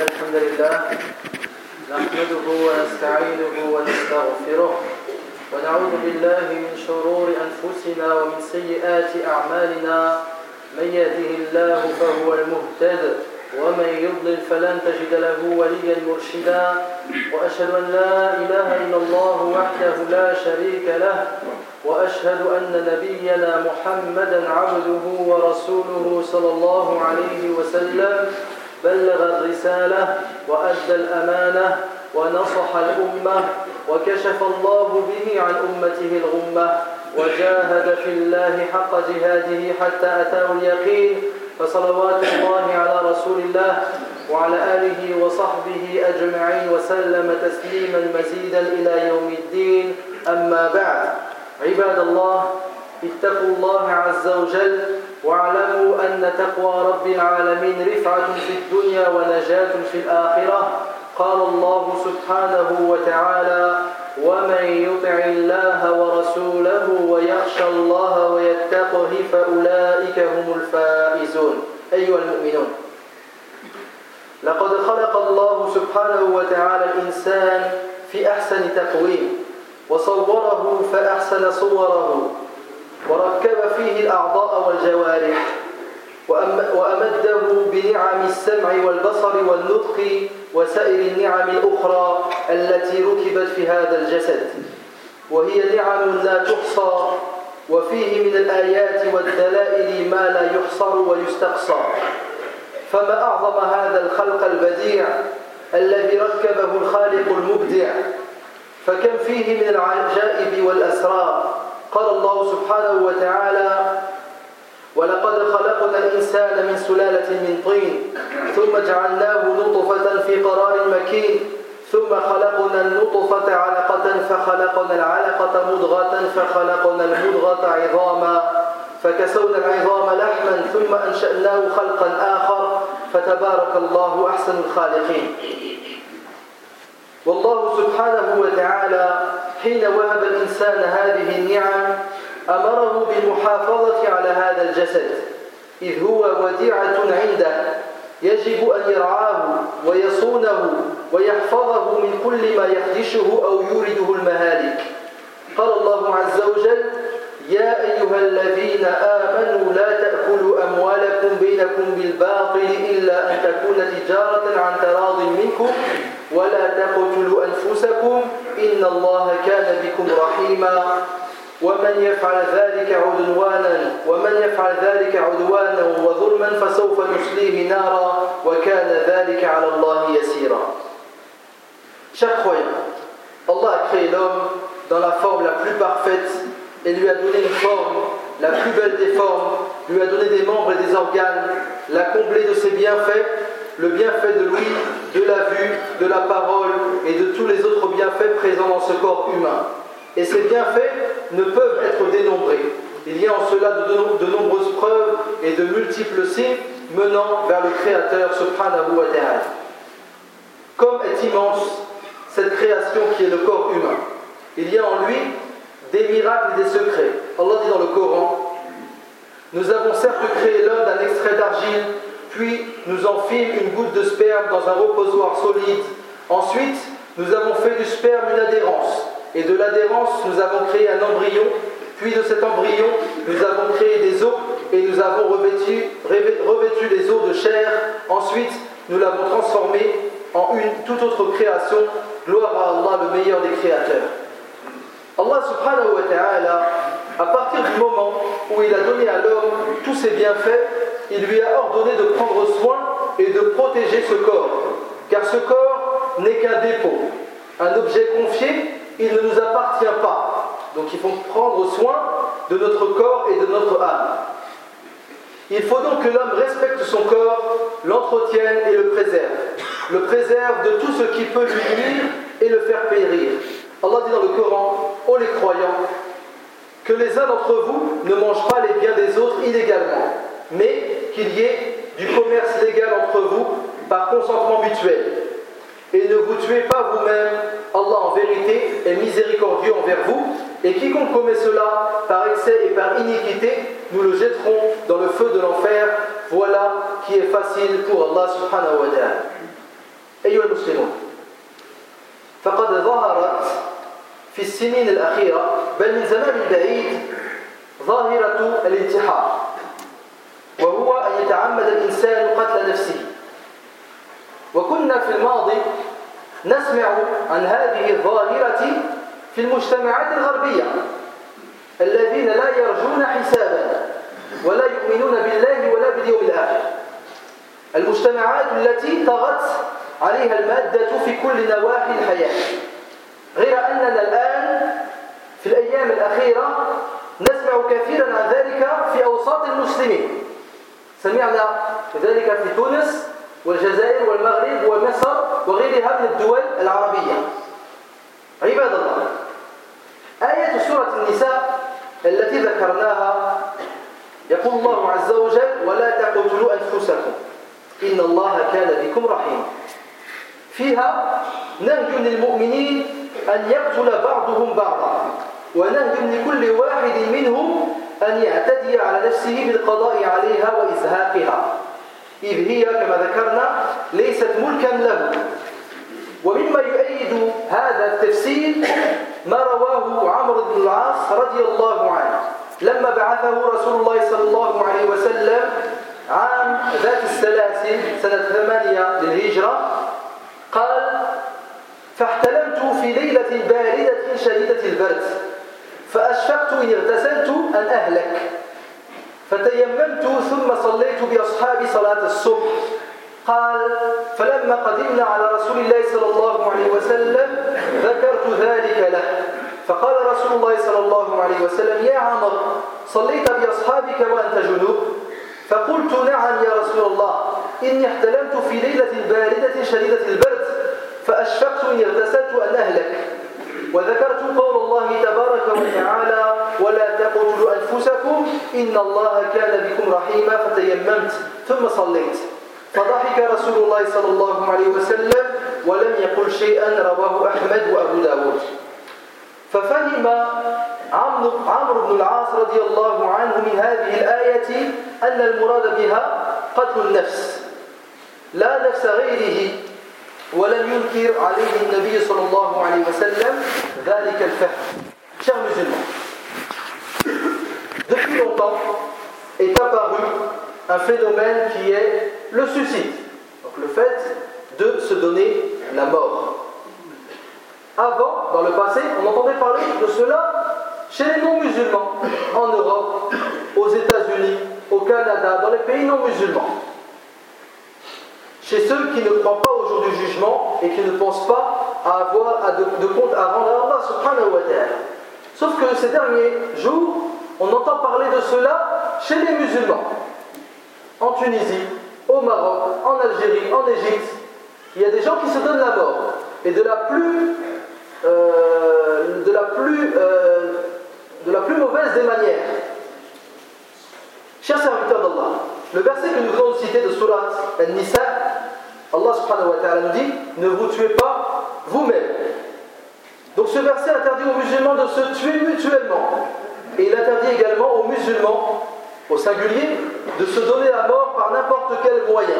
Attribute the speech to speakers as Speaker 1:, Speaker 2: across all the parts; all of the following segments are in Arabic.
Speaker 1: إن الحمد لله نحمده ونستعينه ونستغفره ونعوذ بالله من شرور أنفسنا ومن سيئات أعمالنا من يهده الله فهو المهتد ومن يضلل فلن تجد له وليا مرشدا وأشهد أن لا إله إلا الله وحده لا شريك له وأشهد أن نبينا محمدا عبده ورسوله صلى الله عليه وسلم بلغ الرسالة وأدى الأمانة ونصح الأمة وكشف الله به عن أمته الغمة وجاهد في الله حق جهاده حتى أتاه اليقين فصلوات الله على رسول الله وعلى آله وصحبه أجمعين وسلم تسليما مزيدا إلى يوم الدين أما بعد عباد الله اتقوا الله عز وجل واعلموا أن تقوى رب العالمين رفعة في الدنيا ونجاة في الآخرة قال الله سبحانه وتعالى ومن يطع الله ورسوله ويخشى الله ويتقه فأولئك هم الفائزون أيها المؤمنون لقد خلق الله سبحانه وتعالى الإنسان في أحسن تقويم وصوره فأحسن صوره وركب فيه الأعضاء والجوارح وأمده بنعم السمع والبصر والنطق وسائر النعم الأخرى التي ركبت في هذا الجسد وهي نعم لا تحصى وفيه من الآيات والدلائل ما لا يحصر ويستقصى فما أعظم هذا الخلق البديع الذي ركبه الخالق المبدع فكم فيه من العجائب والأسرار قال الله سبحانه وتعالى ولقد خلقنا الإنسان من سلالة من طين ثم جعلناه نطفة في قرار مكين ثم خلقنا النطفة علقة فخلقنا العلقة مضغة فخلقنا المضغة عظاما فكسونا العظام لحما ثم أنشأناه خلقا آخر فتبارك الله أحسن الخالقين والله سبحانه وتعالى حين وهب الإنسان هذه النعم أمره بالمحافظة على هذا الجسد إذ هو وديعة عنده يجب أن يرعاه ويصونه ويحفظه من كل ما يخدشه أو يورده المهالك قال الله عز وجل يا أيها الذين آمنوا لا تأكلوا أموالكم بينكم بالباطل إلا أن تكون تجارة عن تراض منكم ولا تقتلوا أنفسكم إن الله كان بكم رحيما ومن يفعل ذلك عدوانا ومن يفعل ذلك عدوانا وظلما فسوف نصليه نارا وكان ذلك على الله يسيرا Chers croyants, Allah a créé l'homme dans la forme la plus parfaite et lui a donné une forme, la plus belle des formes, lui a donné des membres et des organes, l'a comblé de ses bienfaits le bienfait de l'ouïe, de la vue, de la parole et de tous les autres bienfaits présents dans ce corps humain. Et ces bienfaits ne peuvent être dénombrés. Il y a en cela de, nombreuses preuves et de multiples signes menant vers le Créateur Subhanahu wa Ta'ala. Comme est immense cette création qui est le corps humain. Il y a en lui des miracles et des secrets. Allah dit dans le Coran Nous avons certes créé l'homme d'un extrait d'argile puis nous en une goutte de sperme dans un reposoir solide. Ensuite, nous avons fait du sperme une adhérence, et de l'adhérence, nous avons créé un embryon, puis de cet embryon, nous avons créé des os, et nous avons revêtu, revêtu les os de chair. Ensuite, nous l'avons transformé en une toute autre création. Gloire à Allah, le meilleur des créateurs. Allah subhanahu wa ta'ala, à partir du moment où il a donné à l'homme tous ses bienfaits, il lui a ordonné de prendre soin et de protéger ce corps, car ce corps n'est qu'un dépôt, un objet confié, il ne nous appartient pas. Donc il faut prendre soin de notre corps et de notre âme. Il faut donc que l'homme respecte son corps, l'entretienne et le préserve. Le préserve de tout ce qui peut lui nuire et le faire périr. Allah dit dans le Coran, ô oh les croyants, que les uns d'entre vous ne mangent pas les biens des autres illégalement, mais qu'il y ait du commerce légal entre vous par consentement mutuel. Et ne vous tuez pas vous-même, Allah en vérité est miséricordieux envers vous, et quiconque commet cela par excès et par iniquité, nous le jetterons dans le feu de l'enfer. Voilà qui est facile pour Allah subhanahu wa ta'ala. fi فقد ظهرت al السنين الأخيرة بل من زمان بعيد al وهو أن يتعمد الإنسان قتل نفسه وكنا في الماضي نسمع عن هذه الظاهرة في المجتمعات الغربية الذين لا يرجون حسابا ولا يؤمنون بالله ولا باليوم الآخر المجتمعات التي طغت عليها المادة في كل نواحي الحياة غير أننا الآن في الأيام الأخيرة نسمع كثيرا عن ذلك في أوساط المسلمين سمعنا ذلك في تونس والجزائر والمغرب ومصر وغيرها من الدول العربية عباد الله آية سورة النساء التي ذكرناها يقول الله عز وجل ولا تقتلوا أنفسكم إن الله كان بكم رحيما فيها نهج للمؤمنين أن يقتل بعضهم بعضا ونهج لكل واحد منهم أن يعتدي على نفسه بالقضاء عليها وإزهاقها إذ هي كما ذكرنا ليست ملكا له ومما يؤيد هذا التفسير ما رواه عمرو بن العاص رضي الله عنه لما بعثه رسول الله صلى الله عليه وسلم عام ذات السلاسل سنة ثمانية للهجرة قال فاحتلمت في ليلة باردة شديدة البرد فأشفقت إن اغتسلت أن أهلك فتيممت ثم صليت بأصحابي صلاة الصبح قال فلما قدمنا على رسول الله صلى الله عليه وسلم ذكرت ذلك له فقال رسول الله صلى الله عليه وسلم يا عمر صليت بأصحابك وأنت جنوب فقلت نعم يا رسول الله إني احتلمت في ليلة باردة شديدة البرد فأشفقت إن اغتسلت أن أهلك وذكرت قول الله تبارك وتعالى ولا تقتلوا أنفسكم إن الله كان بكم رحيما فتيممت ثم صليت فضحك رسول الله صلى الله عليه وسلم ولم يقل شيئا رواه أحمد وأبو داود ففهم عمرو بن العاص رضي الله عنه من هذه الآية أن المراد بها قتل النفس لا نفس غيره ولم ينكر عليه النبي صلى الله عليه وسلم ذلك الفهم Chers musulmans, depuis longtemps est apparu un phénomène qui est le suicide, donc le fait de se donner la mort. Avant, dans le passé, on entendait parler de cela chez les non-musulmans, en Europe, aux États-Unis, au Canada, dans les pays non-musulmans chez ceux qui ne croient pas au jour du jugement et qui ne pensent pas à avoir de, compte à rendre à Allah subhanahu wa ta'ala. Sauf que ces derniers jours, on entend parler de cela chez les musulmans. En Tunisie, au Maroc, en Algérie, en Égypte, il y a des gens qui se donnent la mort. Et de la euh, la euh, de la plus mauvaise des manières. Chers serviteurs d'Allah, le verset que nous venons de citer de Surat Al-Nisa, Allah subhanahu wa ta'ala nous dit Ne vous tuez pas vous-même. Donc ce verset interdit aux musulmans de se tuer mutuellement. Et il interdit également aux musulmans, au singulier, de se donner à mort par n'importe quel moyen.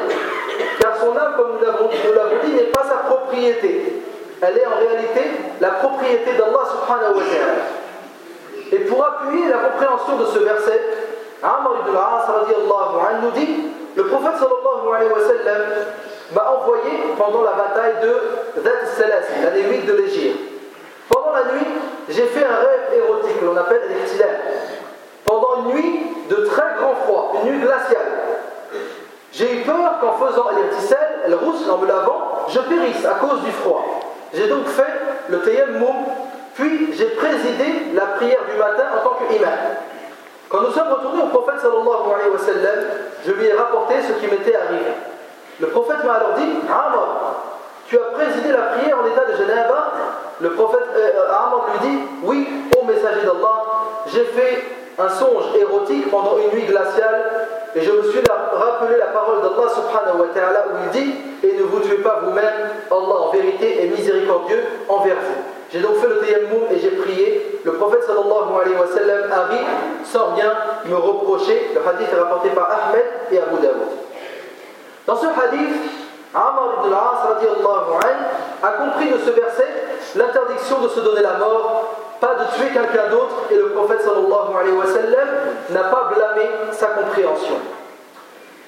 Speaker 1: Car son âme, comme nous l'avons dit, n'est pas sa propriété. Elle est en réalité la propriété d'Allah subhanahu wa ta'ala. Et pour appuyer la compréhension de ce verset, Amr ibn al anhu nous dit le prophète sallallahu alayhi wa sallam m'a envoyé pendant la bataille de Zat Salas, l'année de l'Égypte. Pendant la nuit, j'ai fait un rêve érotique, l'on appelle l'Ikhtilal. Pendant une nuit de très grand froid, une nuit glaciale, j'ai eu peur qu'en faisant l'Ikhtilal, elle rousse en me lavant, je périsse à cause du froid. J'ai donc fait le Moum » puis j'ai présidé la prière du matin en tant qu'imam. Quand nous sommes retournés au prophète sallallahu alayhi wa sallam, je lui ai rapporté ce qui m'était arrivé. Le prophète m'a alors dit Amr, tu as présidé la prière en état de Genève Le prophète euh, euh, lui dit Oui, ô messager d'Allah, j'ai fait un songe érotique pendant une nuit glaciale et je me suis rappelé la parole d'Allah subhanahu wa ta'ala où il dit Et ne vous tuez pas vous-même, Allah en vérité est miséricordieux envers vous. J'ai donc fait le tayammum et j'ai prié. Le prophète sallallahu alayhi wa sallam arrive sans rien me reprocher. Le hadith est rapporté par Ahmed et Abu Dawud. Dans ce hadith, Amr ibn al-As a compris de ce verset l'interdiction de se donner la mort, pas de tuer quelqu'un d'autre, et le prophète sallallahu alayhi wa sallam n'a pas blâmé sa compréhension.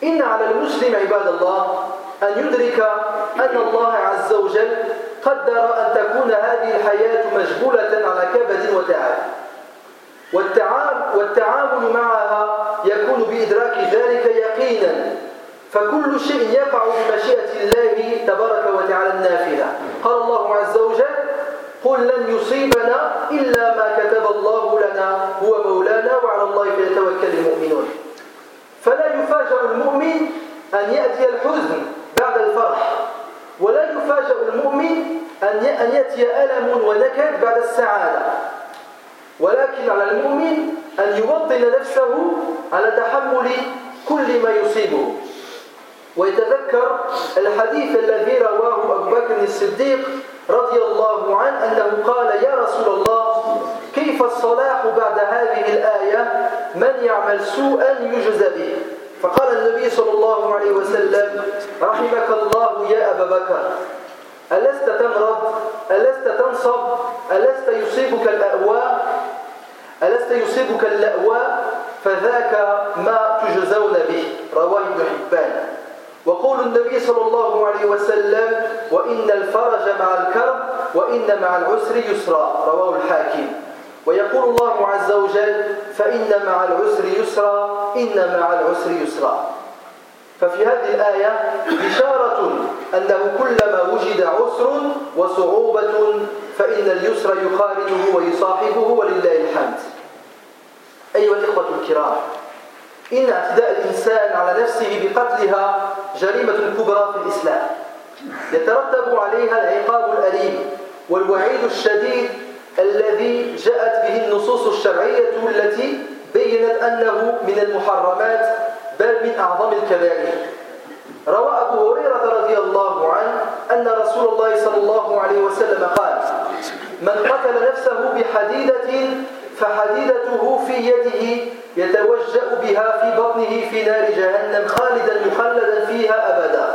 Speaker 1: Inna ala al-muslim ibadallah an yudrika anna Allah azza wa قدر أن تكون هذه الحياة مجبولة على كبد وتعب والتعامل معها يكون بإدراك ذلك يقينا فكل شيء يقع بمشيئة الله تبارك وتعالى النافلة قال الله عز وجل قل لن يصيبنا إلا ما كتب الله لنا هو مولانا وعلى الله فليتوكل المؤمنون فلا يفاجأ المؤمن أن يأتي الحزن بعد الفرح يفاجأ المؤمن أن يأتي ألم ونكد بعد السعادة ولكن على المؤمن أن يوطن نفسه على تحمل كل ما يصيبه ويتذكر الحديث الذي رواه أبو بكر الصديق رضي الله عنه أنه قال يا رسول الله كيف الصلاح بعد هذه الآية من يعمل سوءا يجز به فقال النبي صلى الله عليه وسلم رحمك الله يا أبا بكر ألست تمرض ألست تنصب ألست يصيبك الأهواء ألست يصيبك اللأواء فذاك ما تجزون به رواه ابن حبان وقول النبي صلى الله عليه وسلم وإن الفرج مع الكرب وإن مع العسر يسرا رواه الحاكم ويقول الله عز وجل فإن مع العسر يسرا إن مع العسر يسرا ففي هذه الآية بشارة أنه كلما وجد عسر وصعوبة فإن اليسر يقارنه ويصاحبه ولله الحمد أيها الإخوة الكرام إن اعتداء الإنسان على نفسه بقتلها جريمة كبرى في الإسلام يترتب عليها العقاب الأليم والوعيد الشديد الذي جاءت به النصوص الشرعية التي بينت أنه من المحرمات بل من أعظم الكبائر روى أبو هريرة رضي الله عنه أن رسول الله صلى الله عليه وسلم قال من قتل نفسه بحديدة فحديدته في يده يتوجأ بها في بطنه في نار جهنم خالدا مخلدا فيها أبدا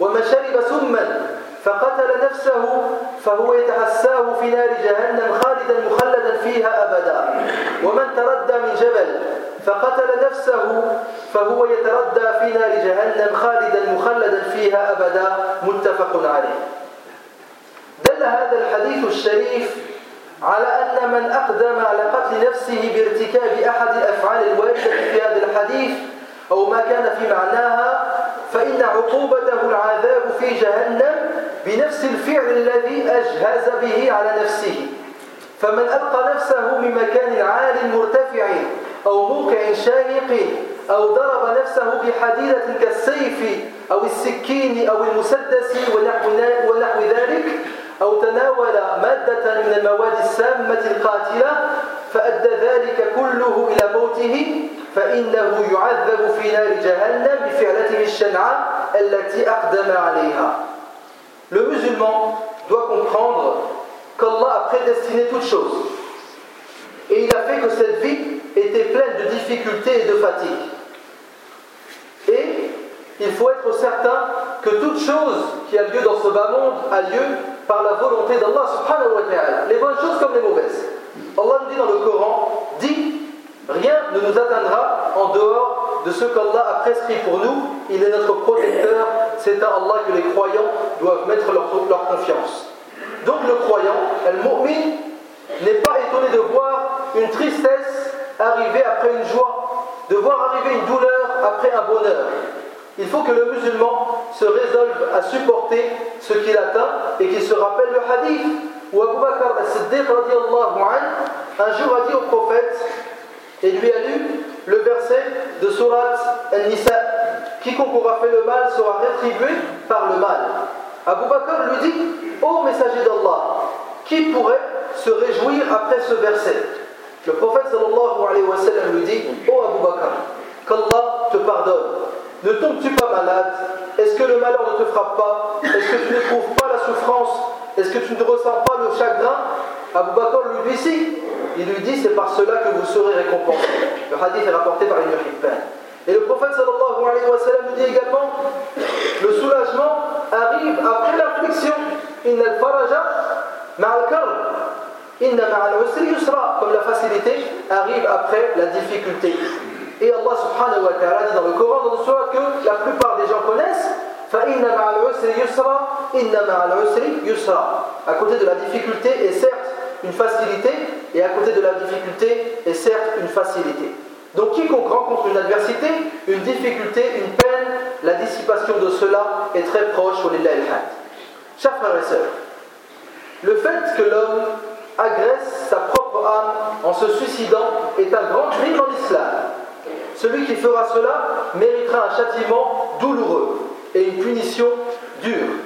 Speaker 1: ومن شرب سما فقتل نفسه فهو يتحساه في نار جهنم خالدا مخلدا فيها أبدا ومن تردى من جبل فقتل نفسه فهو يتردى في نار جهنم خالدا مخلدا فيها أبدا متفق عليه دل هذا الحديث الشريف على أن من أقدم على قتل نفسه بارتكاب أحد الأفعال الواردة في هذا الحديث أو ما كان في معناها فإن عقوبته العذاب في جهنم بنفس الفعل الذي أجهز به على نفسه فمن ألقى نفسه بمكان عال مرتفع أو موقع شاهق أو ضرب نفسه بحديدة كالسيف أو السكين أو المسدس ونحو ذلك أو تناول مادة من المواد السامة القاتلة فأدى ذلك كله إلى موته فإنه يعذب في نار جهنم بفعلته الشنعاء التي أقدم عليها Le musulman doit comprendre qu'Allah a prédestiné toutes choses. Et il a fait que cette vie était pleine de difficultés et de fatigue. Et il faut être certain que toute chose qui a lieu dans ce bas monde a lieu par la volonté d'Allah subhanahu wa ta'ala. Les bonnes choses comme les mauvaises. Allah nous dit dans le Coran, dit, rien ne nous atteindra en dehors de ce qu'Allah a prescrit pour nous, il est notre protecteur, c'est à Allah que les croyants doivent mettre leur, confiance. Donc le croyant, elle mu'min, n'est pas étonné de voir une tristesse arriver après une joie, de voir arriver une douleur après un bonheur. Il faut que le musulman se résolve à supporter ce qu'il atteint et qu'il se rappelle le hadith où Abu Bakr as siddiq un jour a dit au prophète et lui a lu le verset de Surat An-Nisa Quiconque aura fait le mal sera rétribué par le mal. Abu Bakr lui dit Ô messager d'Allah, qui pourrait se réjouir après ce verset Le prophète sallallahu alayhi wa sallam lui dit Ô Abu Bakr, qu'Allah te pardonne. Ne tombes-tu pas malade Est-ce que le malheur ne te frappe pas Est-ce que tu n'éprouves pas la souffrance Est-ce que tu ne ressens pas le chagrin Abu Bakr lui dit Si, il lui dit c'est par cela que vous serez récompensé. Le hadith est rapporté par Ibn Hibban. Et le prophète sallallahu alayhi wa sallam nous dit également le soulagement arrive après la friction. « Inna al-faraja Inna yusra. Comme la facilité arrive après la difficulté. Et Allah subhanahu wa ta'ala dit dans le Coran, dans le surah que la plupart des gens connaissent fa'inna ma'al-usri yusra, inna ma'al-usri yusra » À côté de la difficulté est certes une facilité, et à côté de la difficulté est certes une facilité. Donc quiconque rencontre une adversité, une difficulté, une peine, la dissipation de cela est très proche au lillah al-had. Chers frères et sœurs, le fait que l'homme agresse sa propre âme en se suicidant est un grand crime en islam. Celui qui fera cela méritera un châtiment douloureux et une punition dure.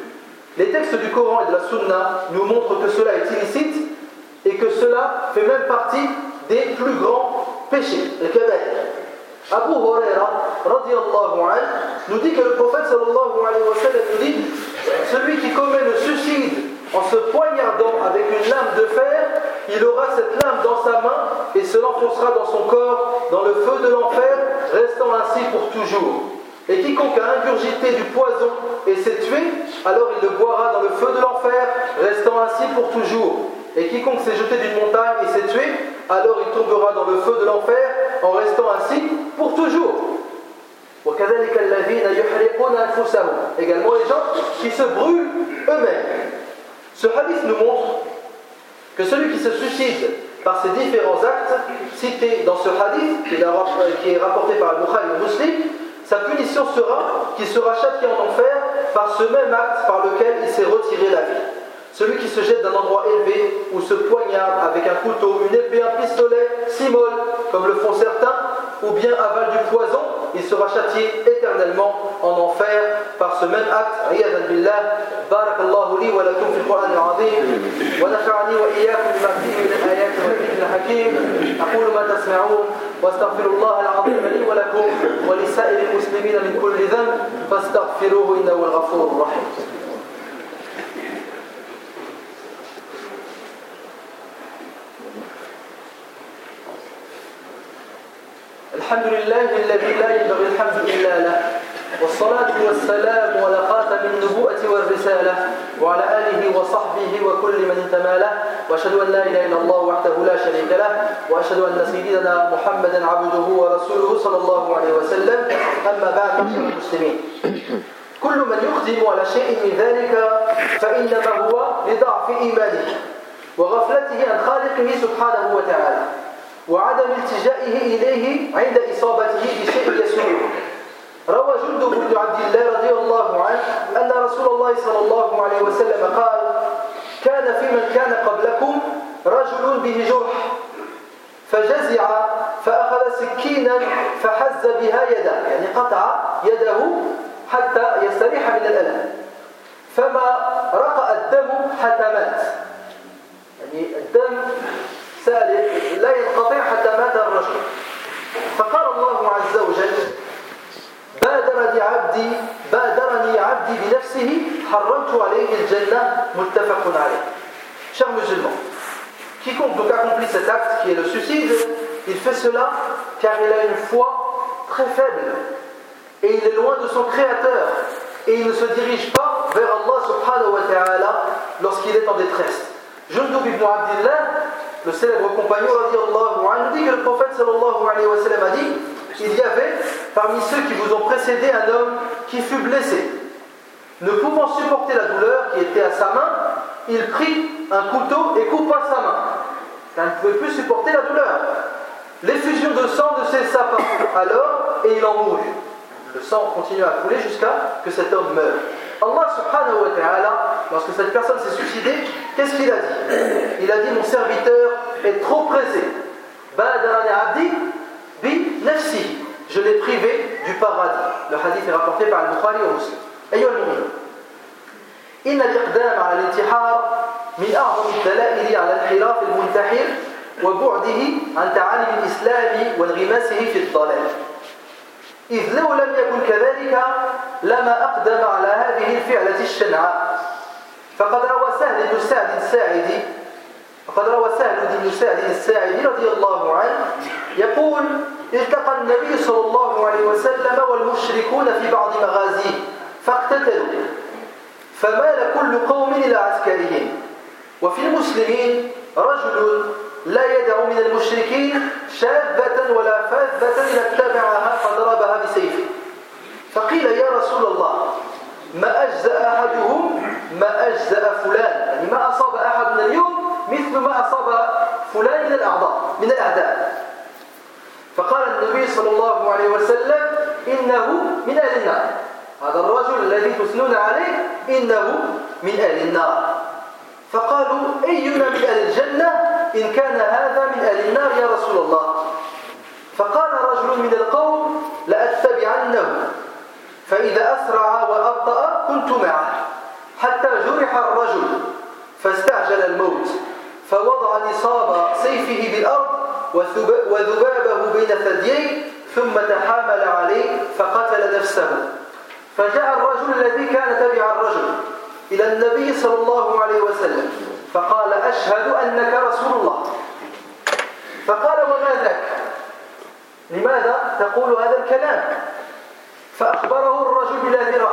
Speaker 1: Les textes du Coran et de la Sunna nous montrent que cela est illicite et que cela fait même partie des plus grands péchés, le Québec. Abu Huraira nous dit que le prophète sallallahu alayhi wa sallam nous dit celui qui commet le suicide en se poignardant avec une lame de fer, il aura cette lame dans sa main et se l'enfoncera dans son corps dans le feu de l'enfer, restant ainsi pour toujours. Et quiconque a ingurgité du poison et s'est tué, alors il le boira dans le feu de l'enfer, restant ainsi pour toujours. Et quiconque s'est jeté d'une montagne et s'est tué, alors il tombera dans le feu de l'enfer en restant ainsi pour toujours. Également les gens qui se brûlent eux-mêmes. Ce hadith nous montre que celui qui se suicide par ses différents actes cités dans ce hadith, qui est rapporté par Al-Bukhari et Muslim, sa punition sera qu'il sera châtié en enfer par ce même acte par lequel il s'est retiré la vie. Celui qui se jette d'un endroit élevé ou se poignarde avec un couteau, une épée, un pistolet, s'immole, comme le font certains, ou bien avale du poison, il sera châtié éternellement en enfer par ce même acte. al billah, barakallahu li wa lakum al Qur'an al-azim, wa nafa'ani wa iyyakum bima fihi min al-ayat wa astaghfirullah al-hakim. li wa lakum, wa lisa'il العظيم min kulli ولسائر fa astaghfiruhu كل ذنب al إنه rahim rahim. الحمد لله الذي لا ينبغي الحمد إلا له والصلاة والسلام على خاتم النبوءة والرسالة وعلى آله وصحبه وكل من تماله له وأشهد أن لا إله إلا الله وحده لا شريك له وأشهد أن سيدنا محمدا عبده ورسوله صلى الله عليه وسلم أما بعد معشر المسلمين كل من يقدم على شيء من ذلك فإنما هو لضعف إيمانه وغفلته عن خالقه سبحانه وتعالى وعدم التجائه إليه عند إصابته بشيء يسوره روى جندب بن عبد الله رضي الله عنه أن رسول الله صلى الله عليه وسلم قال كان في من كان قبلكم رجل به جرح فجزع فأخذ سكينا فحز بها يده يعني قطع يده حتى يستريح من الألم فما رقأ الدم حتى مات يعني الدم سالك لا ينقطع حتى مات الرجل فقال الله عز وجل بادرني عبدي بادرني عبدي بنفسه حرمت عليه الجنة متفق عليه شر مسلمون quiconque donc accomplit cet acte qui est le suicide, il fait cela car il a une foi très faible et il est loin de son créateur et il ne se dirige pas vers Allah subhanahu wa ta'ala lorsqu'il est en détresse. Jundub ibn Abdillah le célèbre compagnon nous dit que le prophète alayhi wa a dit il y avait parmi ceux qui vous ont précédé un homme qui fut blessé. Ne pouvant supporter la douleur qui était à sa main, il prit un couteau et coupa sa main. Il ne pouvait plus supporter la douleur. L'effusion de sang de ses pas alors et il en mourut. Le sang continue à couler jusqu'à que cet homme meure. Allah subhanahu wa ta'ala, lorsque cette personne s'est suicidée, Qu'est-ce qu'il a dit Il a dit Mon serviteur est trop pressé. Je l'ai privé du paradis. Le hadith est rapporté par Al-Bukhari au Muslim. أيها إن الإقدام على الانتحار من أعظم الدلائل على انحراف المنتحر وبعده عن تعاليم الإسلام وانغماسه في الضلال إذ لو لم يكن كذلك لما أقدم على هذه الفعلة الشنعاء فقد روى سهل بن سعد الساعدي فقد روى سهل بن سعد الساعدي رضي الله عنه يقول التقى النبي صلى الله عليه وسلم والمشركون في بعض مغازيه فاقتتلوا فمال كل قوم إلى عسكرهم وفي المسلمين رجل لا يدع من المشركين شابة ولا فاذة إلا اتبعها فضربها بسيفه فقيل يا رسول الله ما أجزأ أحدهم ما أجزأ فلان يعني ما أصاب أحد من اليوم مثل ما أصاب فلان من الأعضاء من الأعداء فقال النبي صلى الله عليه وسلم إنه من أهل النار هذا الرجل الذي تثنون عليه إنه من أهل النار فقالوا أينا من أهل الجنة إن كان هذا من أهل النار يا رسول الله فقال رجل من القوم لأتبعنه فإذا أسرع وأبطأ كنت معه حتى جرح الرجل فاستعجل الموت فوضع نصاب سيفه بالأرض وذبابه بين ثدييه ثم تحامل عليه فقتل نفسه فجاء الرجل الذي كان تبع الرجل إلى النبي صلى الله عليه وسلم فقال أشهد أنك رسول الله فقال وما لماذا تقول هذا الكلام فأخبره الرجل بلا ذراع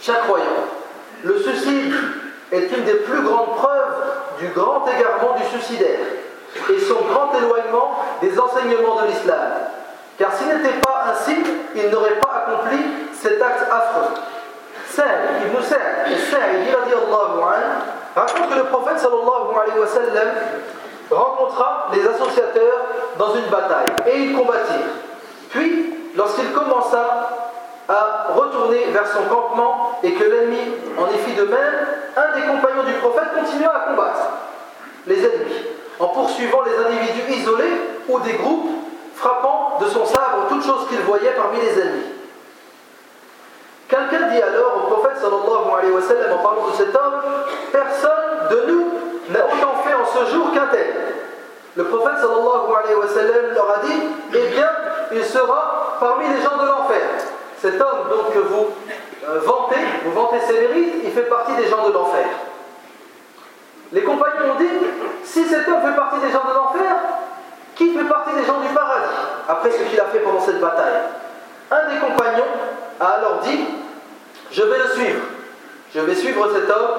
Speaker 1: Chaque croyant, le suicide est une des plus grandes preuves du grand égarement du suicidaire et son grand éloignement des enseignements de l'islam. Car s'il n'était pas ainsi, il n'aurait pas accompli cet acte affreux. Saïd ibn il a dit Allah, raconte que le prophète sallallahu alayhi wa sallam rencontra les associateurs dans une bataille et ils combattirent. Puis, lorsqu'il commença à retourner vers son campement et que l'ennemi en y fit de même, un des compagnons du prophète continua à combattre les ennemis en poursuivant les individus isolés ou des groupes, frappant de son sabre toute chose qu'il voyait parmi les ennemis. Quelqu'un dit alors prophète sallallahu alayhi wa sallam en parlant de cet homme, personne de nous n'a autant fait en ce jour qu'un tel. Le prophète sallallahu alayhi wa sallam leur a dit, eh bien, il sera parmi les gens de l'enfer. Cet homme donc que vous euh, vantez, vous vantez ses mérites, il fait partie des gens de l'enfer. Les compagnons ont dit, si cet homme fait partie des gens de l'enfer, qui fait partie des gens du paradis après ce qu'il a fait pendant cette bataille Un des compagnons a alors dit, je vais le suivre. Je vais suivre cet homme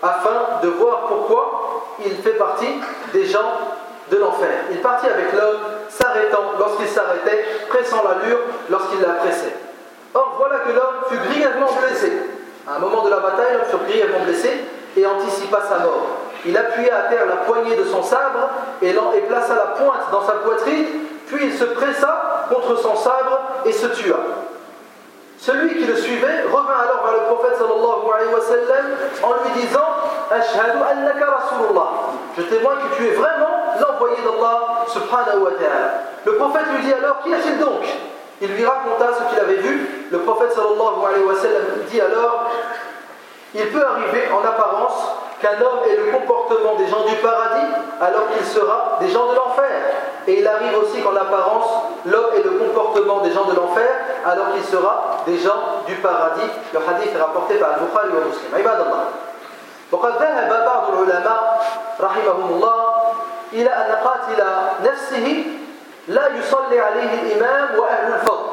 Speaker 1: afin de voir pourquoi il fait partie des gens de l'enfer. Il partit avec l'homme, s'arrêtant lorsqu'il s'arrêtait, pressant l'allure lorsqu'il la pressait. Or voilà que l'homme fut grièvement blessé. À un moment de la bataille, l'homme fut grièvement blessé et anticipa sa mort. Il appuya à terre la poignée de son sabre et, plaça la pointe dans sa poitrine, puis il se pressa contre son sabre et se tua. Celui qui le suivait revint alors vers le prophète sallallahu alayhi wa sallam en lui disant Ashhadu Rasulullah. Je témoigne que tu es vraiment l'envoyé d'Allah subhanahu wa ta'ala. Le prophète lui dit alors Qui est-il donc Il lui raconta ce qu'il avait vu. Le prophète sallallahu alayhi wa sallam dit alors Il peut arriver en apparence qu'un homme ait le comportement des gens du paradis alors qu'il sera des gens de l'enfer et il arrive aussi qu'en apparence, l'homme ait le comportement des gens de l'enfer, alors qu'il sera des gens du paradis. Le hadith est rapporté par Al-Bukhari et Muslim. عباد الله وقد ذهب بعض العلماء رحمهم الله إلى أن قاتل نفسه لا يصلي عليه الإمام وأهل الفضل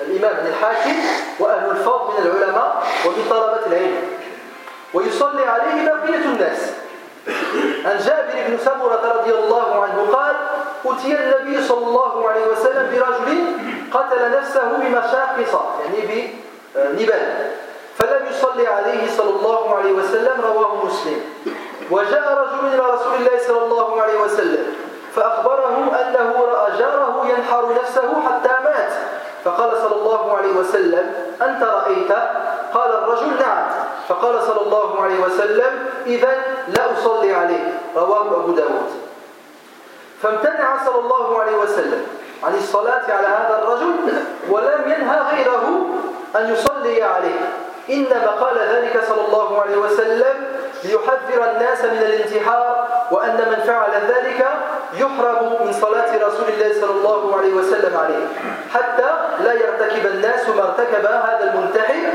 Speaker 1: الإمام من الحاكم وأهل الفضل من العلماء ومن طلبة العلم ويصلي عليه بقية الناس عن جابر بن سمرة رضي الله عنه قال أتي النبي صلى الله عليه وسلم برجل قتل نفسه بمشاقصة يعني بنبال آه، فلم يصلي عليه صلى الله عليه وسلم رواه مسلم وجاء رجل إلى رسول الله صلى الله عليه وسلم فأخبره أنه رأى جاره ينحر نفسه حتى مات فقال صلى الله عليه وسلم أنت رأيت قال الرجل نعم فقال صلى الله عليه وسلم إذا لا أصلي عليه رواه أبو داود فامتنع صلى الله عليه وسلم عن الصلاة على هذا الرجل ولم ينهى غيره أن يصلي عليه إنما قال ذلك صلى الله عليه وسلم ليحذر الناس من الانتحار وأن من فعل ذلك يحرم من صلاة رسول الله صلى الله عليه وسلم عليه حتى لا يرتكب الناس ما ارتكب هذا المنتحر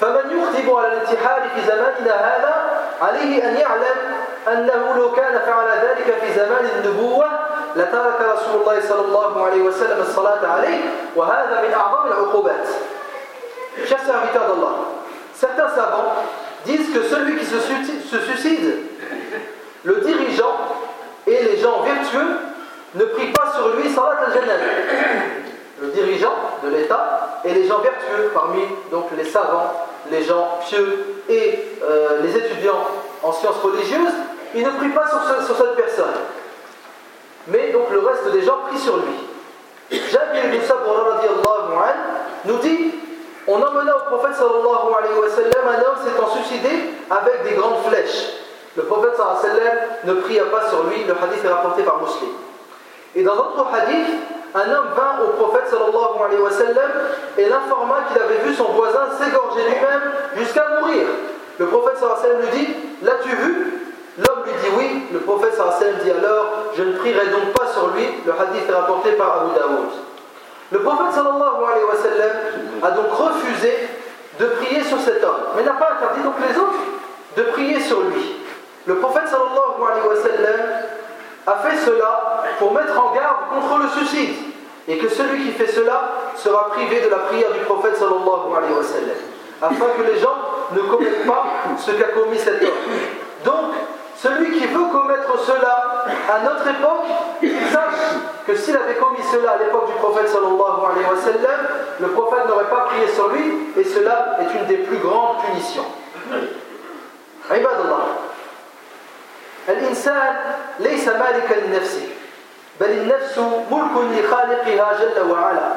Speaker 1: فمن يخطب على الانتحار في زماننا هذا عليه أن يعلم أنه لو كان فعل ذلك في زمان النبوة لترك رسول الله صلى الله عليه وسلم الصلاة عليه وهذا من أعظم العقوبات Chers serviteurs d'Allah, certains savants disent que celui qui se suicide, le dirigeant et les gens vertueux ne prient pas sur lui salat al-jannah. Le dirigeant de l'État et les gens vertueux parmi donc les savants, les gens pieux et euh, les étudiants en sciences religieuses il ne prie pas sur, cette personne. Mais donc le reste des gens prient sur lui. Jabir ibn Sabr nous dit on emmena au prophète sallallahu alayhi wa sallam un homme s'étant suicidé avec des grandes flèches. Le prophète sallallahu alayhi wa ne pria pas sur lui, le hadith est rapporté par Muslim. Et dans d'autres hadith un homme vint au prophète sallallahu alayhi wa et l'informa qu'il avait vu son voisin s'égorger lui-même jusqu'à mourir. Le prophète sallallahu alayhi wa lui dit Le prophète sallallahu alayhi wa sallam a donc refusé de prier sur cet homme, mais n'a pas interdit donc les autres de prier sur lui. Le prophète sallallahu alayhi wa sallam a fait cela pour mettre en garde contre le suicide, et que celui qui fait cela sera privé de la prière du prophète sallallahu alayhi wa sallam, afin que les gens ne commettent pas ce qu'a commis cet homme. Donc, celui qui veut commettre cela à notre époque, il sache que s'il avait commis cela à l'époque du prophète sallallahu alayhi wa sallam, le prophète n'aurait pas prié sur lui, et cela est une des plus grandes punitions. عباد الله الإنسان ليس مالكا لنفسه بل النفس ملك لخالقها جل وعلا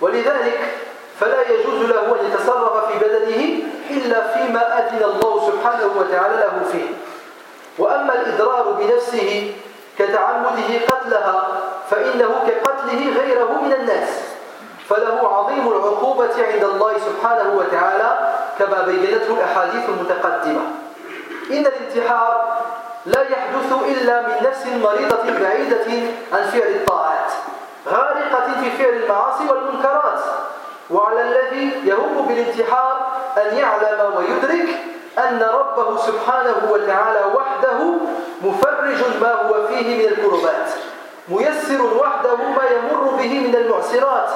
Speaker 1: ولذلك فلا يجوز له أن يتصرف في بدنه إلا فيما أذن الله سبحانه وتعالى له فيه وأما الإضرار بنفسه كتعمده قتلها فإنه كقتله غيره من الناس فله عظيم العقوبة عند الله سبحانه وتعالى كما بينته الأحاديث المتقدمة إن الانتحار لا يحدث إلا من نفس مريضة بعيدة عن فعل الطاعات غارقة في فعل المعاصي والمنكرات وعلى الذي يهم بالانتحار أن يعلم ويدرك أن ربه سبحانه وتعالى وحده مفرج ما هو فيه من الكربات ميسر وحده ما يمر به من المعسرات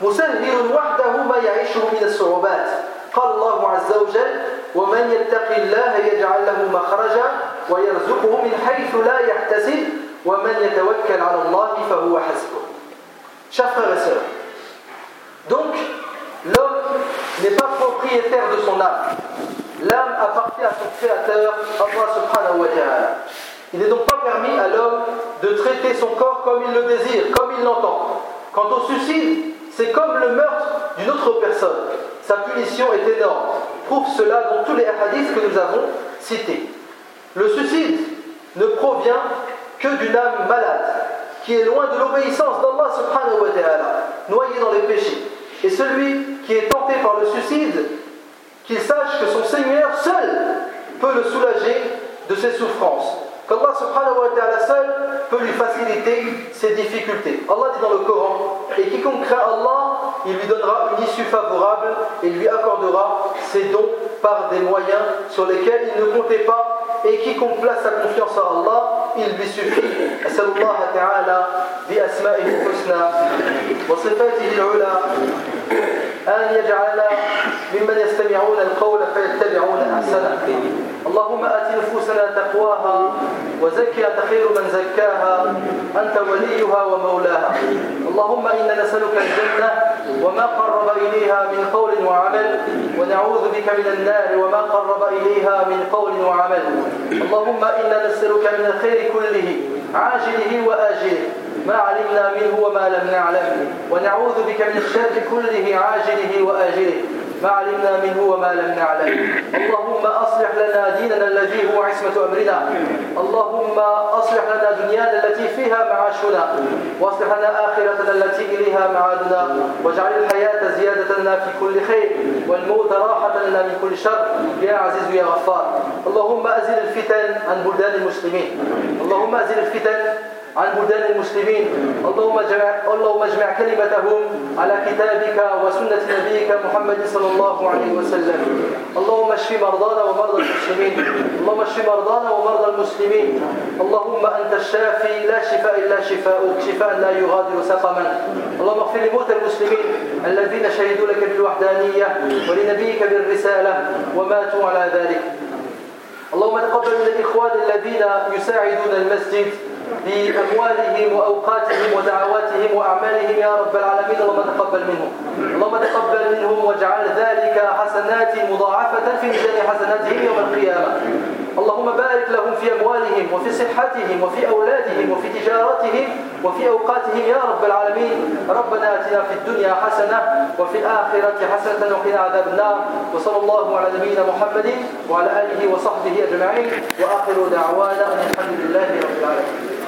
Speaker 1: مسهل وحده ما يعيشه من الصعوبات قال الله عز وجل ومن يتق الله يجعل له مخرجا ويرزقه من حيث لا يحتسب ومن يتوكل على الله فهو حسبه Chers frères دونك sœurs, donc l'homme n'est pas propriétaire de son âme. L'âme appartient à son créateur, Allah subhanahu wa ta'ala. Il n'est donc pas permis à l'homme de traiter son corps comme il le désire, comme il l'entend. Quant au suicide, c'est comme le meurtre d'une autre personne. Sa punition est énorme. Prouve cela dans tous les hadiths que nous avons cités. Le suicide ne provient que d'une âme malade, qui est loin de l'obéissance d'Allah subhanahu wa ta'ala, noyée dans les péchés. Et celui qui est tenté par le suicide qu'il sache que son Seigneur seul peut le soulager de ses souffrances. Qu'Allah subhanahu wa ta'ala seul peut lui faciliter ses difficultés. Allah dit dans le Coran, et quiconque craint Allah, il lui donnera une issue favorable et lui accordera ses dons par des moyens sur lesquels il ne comptait pas et quiconque place sa confiance en Allah, il lui suffit. ممن يستمعون القول فيتبعون أحسنه اللهم آت نفوسنا تقواها وزكها خير من زكاها أنت وليها ومولاها اللهم إنا نسألك الجنة وما قرب إليها من قول وعمل ونعوذ بك من النار وما قرب إليها من قول وعمل اللهم إنا نسألك من الخير كله عاجله وآجله ما علمنا منه وما لم نعلم ونعوذ بك من الشر كله عاجله وآجله ما علمنا منه وما لم نعلم اللهم أصلح لنا ديننا الذي هو عصمة أمرنا اللهم أصلح لنا دنيانا التي فيها معاشنا وأصلح لنا آخرتنا التي إليها معادنا واجعل الحياة زيادة لنا في كل خير والموت راحة لنا من كل شر يا عزيز يا غفار اللهم أزل الفتن عن بلدان المسلمين اللهم أزل الفتن عن بلدان المسلمين اللهم اجمع اللهم اجمع كلمتهم على كتابك وسنة نبيك محمد صلى الله عليه وسلم اللهم اشف مرضانا ومرضى المسلمين اللهم اشف مرضانا ومرضى المسلمين اللهم انت الشافي لا شفاء الا شفاؤك شفاء لا يغادر سقما اللهم اغفر لموتى المسلمين الذين شهدوا لك بالوحدانيه ولنبيك بالرساله وماتوا على ذلك اللهم تقبل من الاخوان الذين يساعدون المسجد بأموالهم وأوقاتهم ودعواتهم وأعمالهم يا رب العالمين اللهم تقبل منهم اللهم تقبل منهم واجعل ذلك حسنات مضاعفة في ميزان حسناتهم يوم القيامة اللهم بارك لهم في أموالهم وفي صحتهم وفي أولادهم وفي تجارتهم وفي أوقاتهم يا رب العالمين ربنا آتنا في الدنيا حسنة وفي الآخرة حسنة وقنا عذاب النار وصلى الله على نبينا محمد وعلى آله وصحبه أجمعين وآخر دعوانا الحمد لله رب العالمين